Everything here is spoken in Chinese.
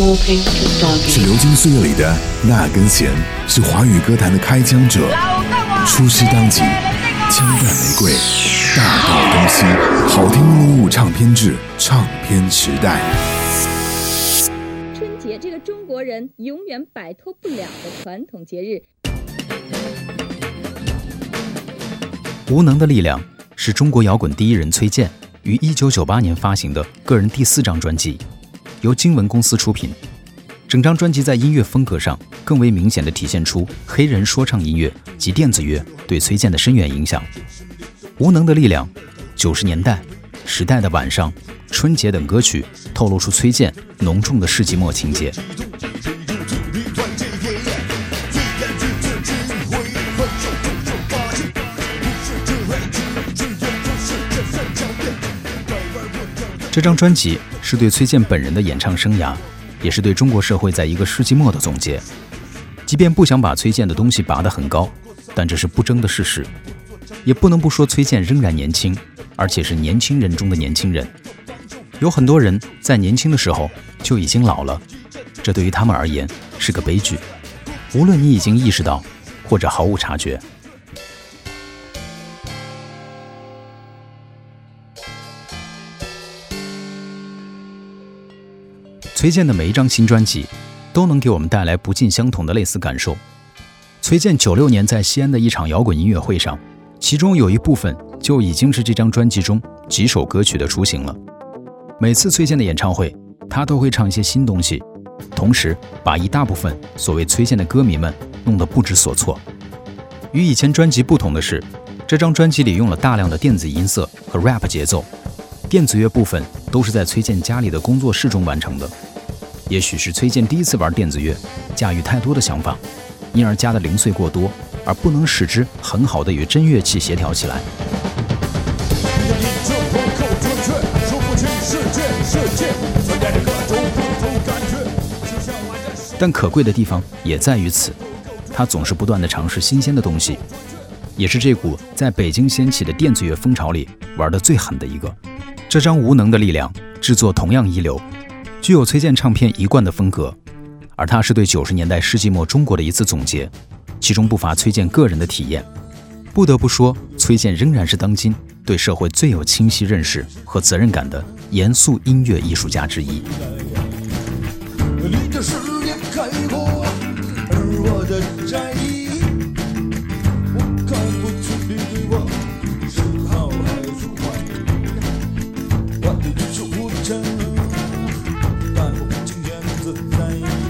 是流金岁月里的那根弦，是华语歌坛的开疆者。出师当即，枪弹玫瑰，大道东西，好听一零五唱片制，唱片时代。春节这个中国人永远摆脱不了的传统节日。无能的力量是中国摇滚第一人崔健于一九九八年发行的个人第四张专辑。由经文公司出品，整张专辑在音乐风格上更为明显地体现出黑人说唱音乐及电子乐对崔健的深远影响。无能的力量、九十年代、时代的晚上、春节等歌曲透露出崔健浓重的世纪末情节。这张专辑是对崔健本人的演唱生涯，也是对中国社会在一个世纪末的总结。即便不想把崔健的东西拔得很高，但这是不争的事实。也不能不说崔健仍然年轻，而且是年轻人中的年轻人。有很多人在年轻的时候就已经老了，这对于他们而言是个悲剧。无论你已经意识到，或者毫无察觉。崔健的每一张新专辑，都能给我们带来不尽相同的类似感受。崔健九六年在西安的一场摇滚音乐会上，其中有一部分就已经是这张专辑中几首歌曲的雏形了。每次崔健的演唱会，他都会唱一些新东西，同时把一大部分所谓崔健的歌迷们弄得不知所措。与以前专辑不同的是，这张专辑里用了大量的电子音色和 rap 节奏，电子乐部分都是在崔健家里的工作室中完成的。也许是崔健第一次玩电子乐，驾驭太多的想法，因而加的零碎过多，而不能使之很好的与真乐器协调起来。但可贵的地方也在于此，他总是不断的尝试新鲜的东西，也是这股在北京掀起的电子乐风潮里玩的最狠的一个。这张《无能的力量》制作同样一流。具有崔健唱片一贯的风格，而它是对九十年代世纪末中国的一次总结，其中不乏崔健个人的体验。不得不说，崔健仍然是当今对社会最有清晰认识和责任感的严肃音乐艺术家之一。而我的战役 time.